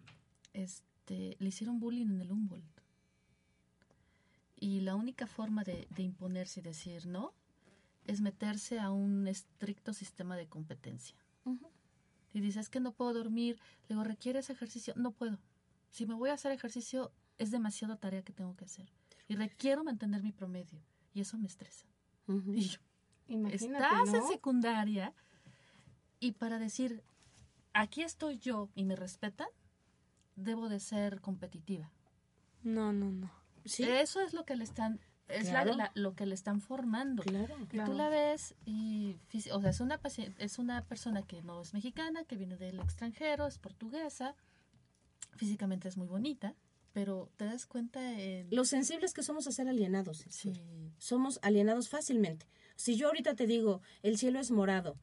este, le hicieron bullying en el Humboldt. Y la única forma de, de imponerse y decir no es meterse a un estricto sistema de competencia. Y dice, es que no puedo dormir. Le digo, ¿requieres ejercicio? No puedo. Si me voy a hacer ejercicio, es demasiada tarea que tengo que hacer. Y requiero mantener mi promedio. Y eso me estresa. Y yo, Imagínate, estás en ¿no? secundaria y para decir, aquí estoy yo y me respetan, debo de ser competitiva. No, no, no. Sí, Eso es lo que le están, es Claro. la- lo que le están formando. claro. Y tú la ves y, o sea, es una, es una persona que no es mexicana, que viene del extranjero, es portuguesa, físicamente es muy bonita, pero te das cuenta en... Lo sensibles que somos a ser alienados. Sí. Somos alienados fácilmente. Si yo ahorita te digo, el cielo es morado,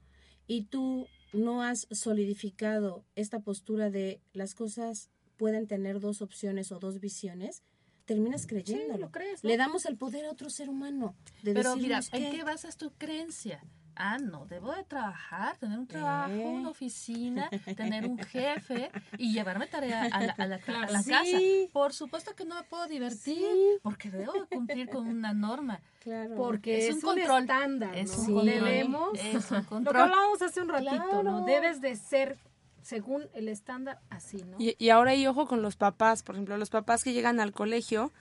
y tú no has solidificado esta postura de las cosas pueden tener dos opciones o dos visiones, terminas creyéndolo. lo crees, ¿no? Le damos el poder a otro ser humano. De Pero mira, ¿en que- qué basas tu creencia? Ah, no, debo de trabajar, tener un trabajo, Eh. una oficina, tener un jefe y llevarme tarea a la, a la- a la (laughs) Sí. casa. Por supuesto que no me puedo divertir Sí. porque debo de cumplir con una norma. Claro. Porque Es es, un un, control. estándar, Es ¿no? un control. Debemos, Es un (laughs) lo que hablábamos hace un ratito, Claro. ¿no? Debes de ser según el estándar así, ¿no? Y, y ahora hay ojo con los papás, por ejemplo, los papás que llegan al colegio.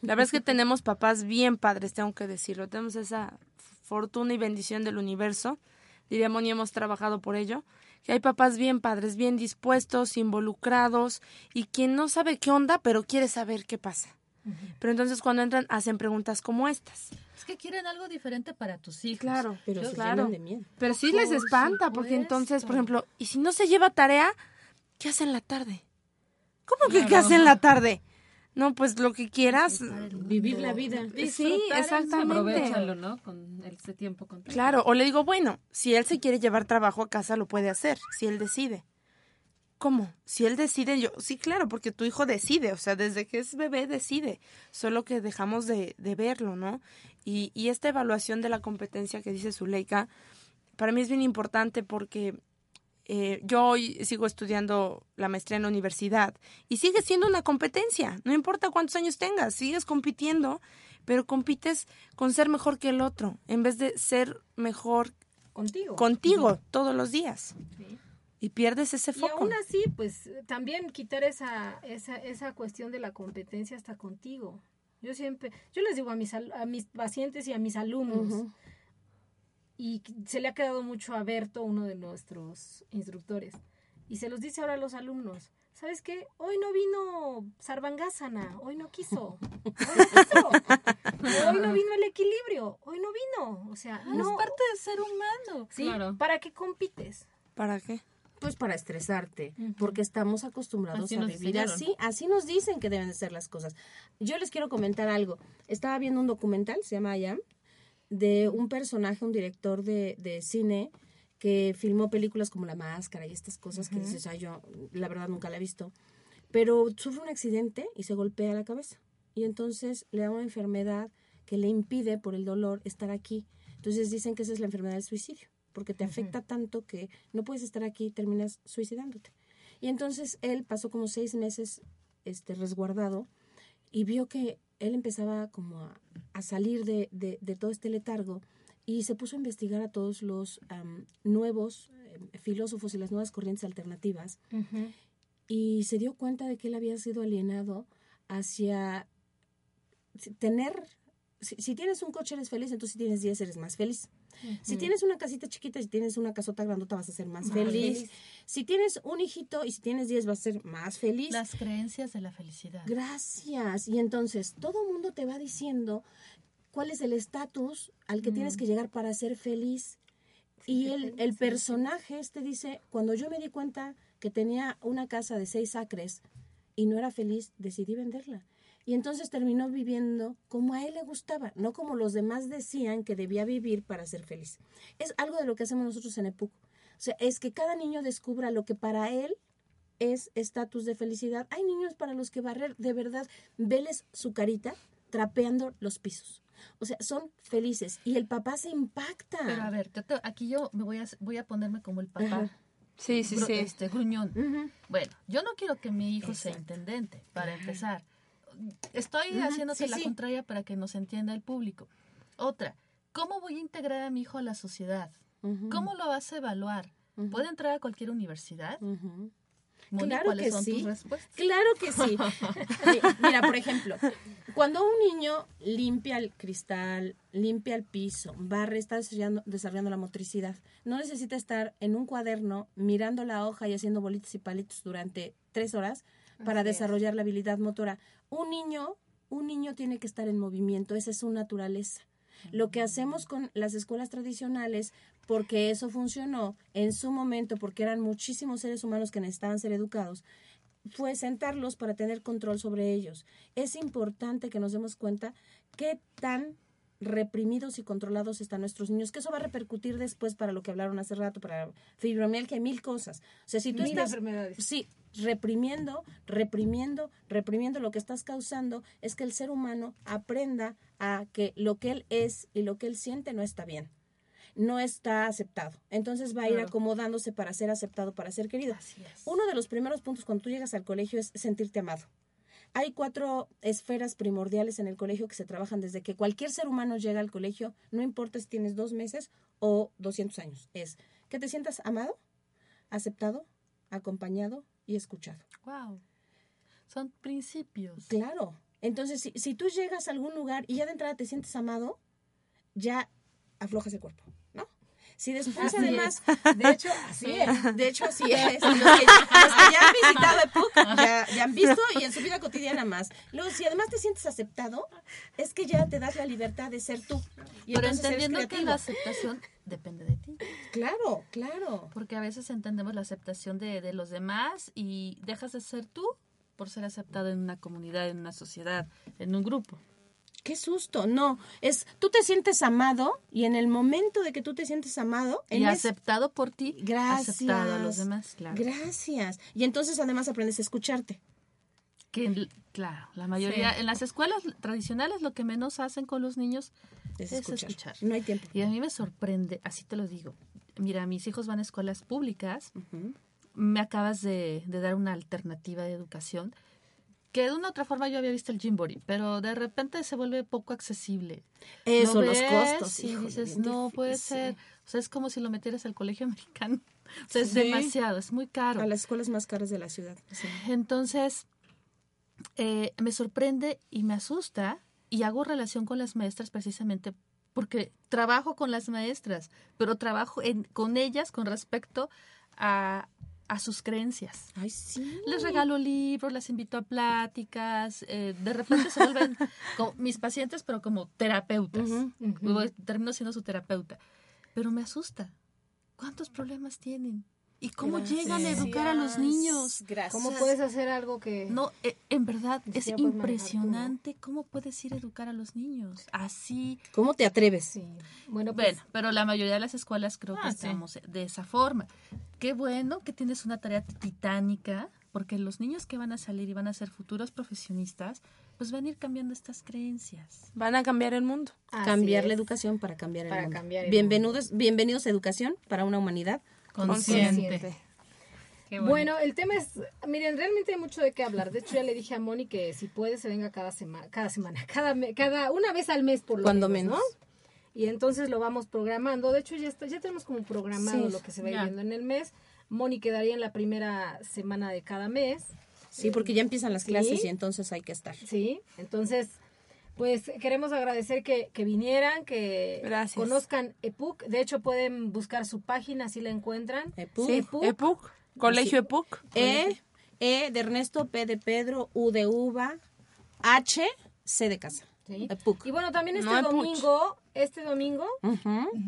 La verdad es que (laughs) tenemos papás bien padres, tengo que decirlo. Tenemos esa fortuna y bendición del universo. Diría Moni, hemos trabajado por ello. Que hay papás bien padres, bien dispuestos, involucrados y quien no sabe qué onda, pero quiere saber qué pasa. Pero entonces cuando entran hacen preguntas como estas. Es que quieren algo diferente para tus hijos. Claro, Pero Yo- se claro. de miedo. Pero sí les espanta, porque entonces, por ejemplo, ¿y si no se lleva tarea? ¿Qué hace en la tarde? ¿Cómo que qué hace en la tarde? No, pues lo que quieras. Vivir la vida. Sí, exactamente. Aprovechalo, ¿no? Con ese tiempo. Claro, o le digo, bueno, si él se quiere llevar trabajo a casa, lo puede hacer, si él decide. ¿Cómo? Si él decide, yo, sí, claro, porque tu hijo decide, o sea, desde que es bebé decide, solo que dejamos de, de verlo, ¿no? Y, y esta evaluación de la competencia que dice Zuleika, para mí es bien importante porque eh, yo hoy sigo estudiando la maestría en la universidad y sigue siendo una competencia, no importa cuántos años tengas, sigues compitiendo, pero compites con ser mejor que el otro, en vez de ser mejor Contigo. contigo todos los días. Sí. Y pierdes ese Y foco. aún así, pues también quitar esa, esa, esa cuestión de la competencia hasta contigo. Yo siempre, yo les digo a mis, al- a mis pacientes y a mis alumnos, y se le ha quedado mucho a Berto, uno de nuestros instructores, y se los dice ahora a los alumnos. ¿Sabes qué? Hoy no vino Sarvangasana, hoy no quiso. Hoy no, quiso. Hoy no vino el equilibrio, hoy no vino. O sea, No, no. es parte del ser humano. ¿sí? Claro. ¿Para qué compites? ¿Para qué? Pues para estresarte, porque estamos acostumbrados Así a vivir así, así nos dicen que deben de ser las cosas. Yo les quiero comentar algo. Estaba viendo un documental, se llama I Am, de un personaje, un director de, de cine que filmó películas como La Máscara y estas cosas que dices, ay, yo la verdad nunca la he visto. Pero sufre un accidente y se golpea la cabeza. Y entonces le da una enfermedad que le impide por el dolor estar aquí. Entonces dicen que esa es la enfermedad del suicidio, porque te afecta tanto que no puedes estar aquí y terminas suicidándote. Y entonces él pasó como seis meses este, resguardado y vio que él empezaba como a, a salir de, de- de todo este letargo y se puso a investigar a todos los am, nuevos em, filósofos y las nuevas corrientes alternativas y se dio cuenta de que él había sido alienado hacia tener, si, si tienes un coche eres feliz, entonces si tienes 10 eres más feliz. Si tienes una casita chiquita, si tienes una casota grandota vas a ser más, feliz. Si tienes un hijito y si tienes 10 vas a ser más feliz. Las creencias de la felicidad. Gracias. Y entonces todo el mundo te va diciendo cuál es el estatus al que tienes que llegar para ser feliz. Y el, el personaje este dice, cuando yo me di cuenta que tenía una casa de seis acres y no era feliz, decidí venderla. Y entonces terminó viviendo como a él le gustaba, no como los demás decían que debía vivir para ser feliz. Es algo de lo que hacemos nosotros en EPUC. O sea, es que cada niño descubra lo que para él es estatus de felicidad. Hay niños para los que barrer, de verdad, veles su carita trapeando los pisos. O sea, son felices y el papá se impacta. Pero a ver, aquí yo me voy a, voy a ponerme como el papá. Ajá. Sí, sí, gru- sí. Este, gruñón. Bueno, yo no quiero que mi hijo sea intendente, para empezar. Estoy Ujú, haciéndote sí, la sí. contraria para que nos entienda el público. Otra, ¿cómo voy a integrar a mi hijo a la sociedad? ¿Cómo lo vas a evaluar? ¿Puede entrar a cualquier universidad? Moni, Claro ¿Cuáles que son sí. tus respuestas? Claro que sí. (laughs) Mi- Mira, por ejemplo, cuando un niño limpia el cristal, limpia el piso, barre, está desarrollando, desarrollando la motricidad, no necesita estar en un cuaderno mirando la hoja y haciendo bolitas y palitos durante tres horas para desarrollar la habilidad motora. Un niño, un niño tiene que estar en movimiento, esa es su naturaleza. Lo que hacemos con las escuelas tradicionales, porque eso funcionó en su momento, porque eran muchísimos seres humanos que necesitaban ser educados, fue sentarlos para tener control sobre ellos. Es importante que nos demos cuenta qué tan reprimidos y controlados están nuestros niños, que eso va a repercutir después para lo que hablaron hace rato, para fibromialgia, mil cosas. O sea, si tú Mil estás enfermedades. sí, reprimiendo, reprimiendo, reprimiendo, lo que estás causando es que el ser humano aprenda a que lo que él es y lo que él siente no está bien no está aceptado. Entonces va a ir Claro. acomodándose para ser aceptado, para ser querido. Uno de los primeros puntos cuando tú llegas al colegio es sentirte amado. Hay cuatro esferas primordiales en el colegio que se trabajan desde que cualquier ser humano llega al colegio, no importa si tienes dos meses o 200 años. Es que te sientas amado, aceptado, acompañado y escuchado. Wow. Son principios. Claro. Entonces, si, si tú llegas a algún lugar y ya de entrada te sientes amado, ya aflojas el cuerpo, ¿no? Si después Así además... (laughs) De hecho, así es. De hecho, así es. Los que, los que ya han visitado EPUC ya, ya han visto y en su vida cotidiana más. Luego, si además te sientes aceptado, es que ya te das la libertad de ser tú. Y Pero entendiendo que la aceptación depende de ti. Claro, claro. Porque a veces entendemos la aceptación de, de los demás y dejas de ser tú por ser aceptado en una comunidad, en una sociedad, en un grupo. Qué susto. No, es tú te sientes amado y en el momento de que tú te sientes amado, Y aceptado por ti, Gracias. aceptado a los demás, claro. Gracias. Y entonces además aprendes a escucharte. Que, claro, la mayoría, Sí. en las escuelas tradicionales lo que menos hacen con los niños Es es, escuchar. escuchar. No hay tiempo. Y a mí me sorprende, así te lo digo. Mira, mis hijos van a escuelas públicas. Me acabas de, de dar una alternativa de educación que de una u otra forma yo había visto el Jimbori, pero de repente se vuelve poco accesible. Eso, Lo los costos. Y híjole, dices, no puede ser. O sea, es como si lo metieras al colegio (laughs) americano. O sea, es demasiado, es muy caro. A las escuelas más caras de la ciudad. sí. Entonces, eh, me sorprende y me asusta y hago relación con las maestras precisamente porque trabajo con las maestras, pero trabajo en- con ellas con respecto a, a sus creencias. Ay, sí. Les regalo libros, las invito a pláticas, eh, de repente se vuelven (laughs) como mis pacientes, pero como terapeutas. Termino siendo su terapeuta. Pero me asusta. ¿Cuántos problemas tienen? ¿Y cómo Gracias. llegan a educar a los niños? Gracias. ¿Cómo puedes hacer algo que... No, eh, en verdad es impresionante cómo puedes ir a educar a los niños. Así. ¿Cómo te atreves? Sí. Bueno, pues, Bueno, pero la mayoría de las escuelas creo que Ah, sí. estamos de esa forma. Qué bueno que tienes una tarea titánica, porque los niños que van a salir y van a ser futuros profesionistas, pues van a ir cambiando estas creencias. Van a cambiar el mundo. así cambiar la educación para cambiar el Para mundo. cambiar el bienvenidos, bienvenidos a educación para una humanidad. Consciente. Bueno, el tema es, miren, realmente hay mucho de qué hablar. De hecho, ya le dije a Moni que si puede se venga cada semana, cada semana, (laughs) cada, cada una vez al mes por lo Cuando menos, menos. ¿no? Y entonces lo vamos programando. De hecho, ya está, ya tenemos como programado Sí, lo que se va ya. viendo en el mes. Moni quedaría en la primera semana de cada mes. Sí, porque ya empiezan las Sí. clases y entonces hay que estar. Sí, entonces, pues queremos agradecer que, que vinieran, que Gracias. conozcan EPUC. De hecho, pueden buscar su página, así la encuentran. EPUC. Sí, EPUC. Colegio EPUC. E, E de Ernesto, P de Pedro, U de uva, H, C de casa. Sí. EPUC. Y bueno, también este No EPUC. domingo, este domingo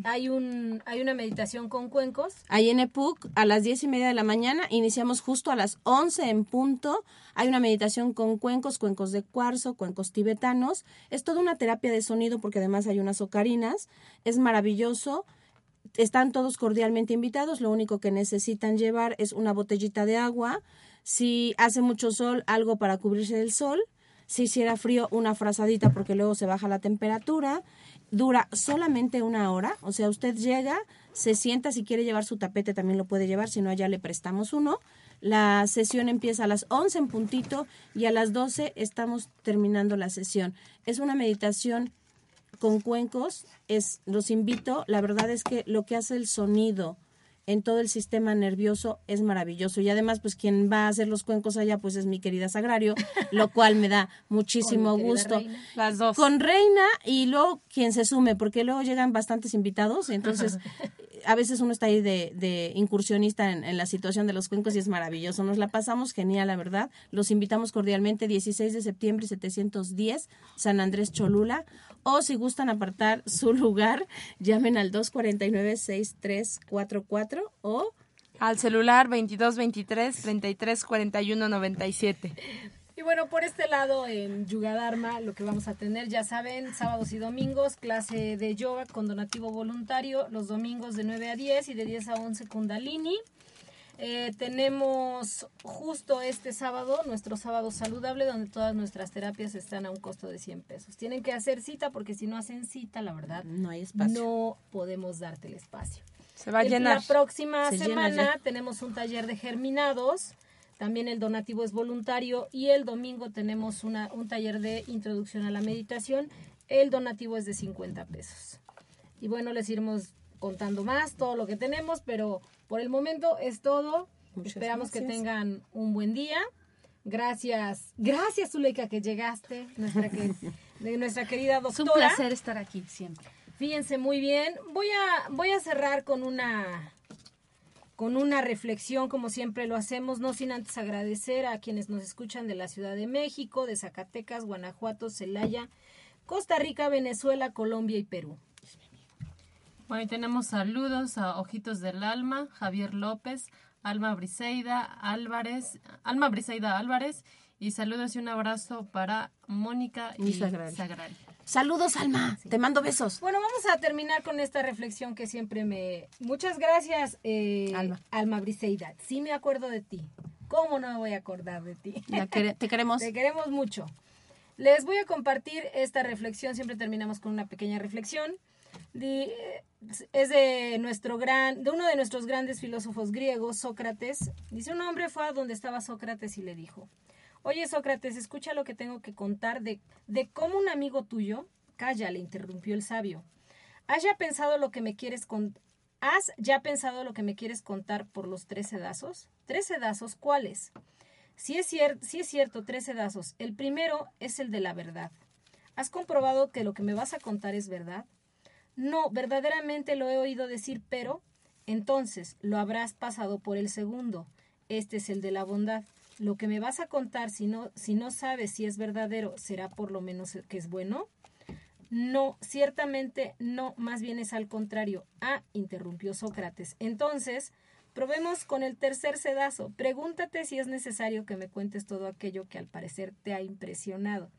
hay un hay una meditación con cuencos. Ahí en EPUC, a las diez y media de la mañana, iniciamos justo a las 11 en punto. Hay una meditación con cuencos, cuencos de cuarzo, cuencos tibetanos. Es toda una terapia de sonido porque además hay unas ocarinas. Es maravilloso. Están todos cordialmente invitados. Lo único que necesitan llevar es una botellita de agua. Si hace mucho sol, algo para cubrirse del sol. Si hiciera frío, una frazadita porque luego se baja la temperatura. Dura solamente una hora, o sea, usted llega, se sienta, si quiere llevar su tapete también lo puede llevar, si no ya le prestamos uno. La sesión empieza a las 11 en puntito y a las 12 estamos terminando la sesión. Es una meditación con cuencos, es los invito, la verdad es que lo que hace el sonido, en todo el sistema nervioso es maravilloso. Y además, pues quien va a hacer los cuencos allá, pues es mi querida Sagrario, (laughs) lo cual me da muchísimo gusto. Las dos. Con Reina y luego quien se sume, porque luego llegan bastantes invitados, entonces (laughs) a veces uno está ahí de, de incursionista en, en, la situación de los cuencos y es maravilloso. Nos la pasamos genial, la verdad. Los invitamos cordialmente, 16 de septiembre, 710, San Andrés Cholula. O si gustan apartar su lugar, llamen al 249-6344 o al celular 2223 3341 97. Y bueno, por este lado en Yugadharma lo que vamos a tener, ya saben, sábados y domingos, clase de yoga con donativo voluntario, los domingos de 9 a 10 y de 10 a 11 Kundalini. Eh, tenemos justo este sábado, nuestro sábado saludable, donde todas nuestras terapias están a un costo de 100 pesos. Tienen que hacer cita porque si no hacen cita, la verdad, no hay espacio. No podemos darte el espacio. Se va a llenar. La próxima semana tenemos un taller de germinados. También el donativo es voluntario y el domingo tenemos una, un taller de introducción a la meditación. El donativo es de 50 pesos. Y bueno, les iremos contando más todo lo que tenemos, pero por el momento es todo. Muchas Esperamos gracias. que tengan un buen día. Gracias, gracias Zuleika que llegaste, nuestra, que, de nuestra querida Es un doctora. placer estar aquí siempre. Fíjense muy bien. Voy a, voy a cerrar con una, con una reflexión, como siempre lo hacemos, no sin antes agradecer a quienes nos escuchan de la Ciudad de México, de Zacatecas, Guanajuato, Celaya, Costa Rica, Venezuela, Colombia y Perú. Bueno, y tenemos saludos a Ojitos del Alma, Javier López, Alma Briseida Álvarez, Alma Briseida Álvarez, y saludos y un abrazo para Mónica y, Y. Saludos, Alma. Te mando besos. Bueno, vamos a terminar con esta reflexión que siempre me... Muchas gracias, eh, Alma. Alma Briseida. Sí me acuerdo de ti. ¿Cómo no me voy a acordar de ti? Quere- te queremos. Te queremos mucho. Les voy a compartir esta reflexión. Siempre terminamos con una pequeña reflexión. Es de nuestro gran, de uno de nuestros grandes filósofos griegos, Sócrates. Dice un hombre fue a donde estaba Sócrates y le dijo: Oye Sócrates, escucha lo que tengo que contar de, de cómo un amigo tuyo. Calla, le interrumpió el sabio. ¿Has ya pensado lo que me quieres con- ¿Has ya pensado lo que me quieres contar por los tres sedazos? ¿Tres sedazos cuáles? Si es, sí es cierto, tres sedazos. El primero es el de la verdad. ¿Has comprobado que lo que me vas a contar es verdad? No, verdaderamente lo he oído decir, pero entonces lo habrás pasado por el segundo. Este es el de la bondad. Lo que me vas a contar, si no, si no sabes si es verdadero, será por lo menos que es bueno. No, ciertamente no, más bien es al contrario. Ah, interrumpió Sócrates. Entonces, probemos con el tercer sedazo. Pregúntate si es necesario que me cuentes todo aquello que al parecer te ha impresionado.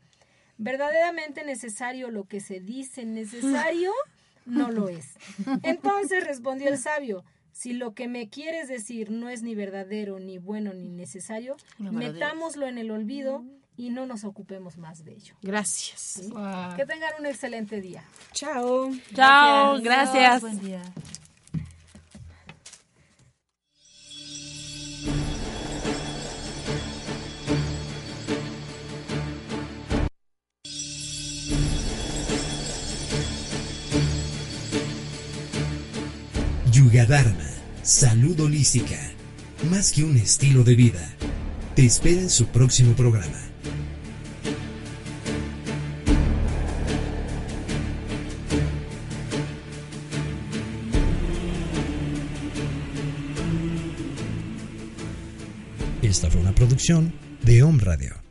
¿Verdaderamente necesario lo que se dice necesario? (laughs) No lo es. Entonces respondió el sabio, si lo que me quieres decir no es ni verdadero, ni bueno, ni necesario, metámoslo en el olvido y no nos ocupemos más de ello. Gracias. Que tengan un excelente día. Chao. Chao, gracias. Buen día. Yuga Dharma, salud holística, más que un estilo de vida. Te espera en su próximo programa. Esta fue una producción de Home Radio.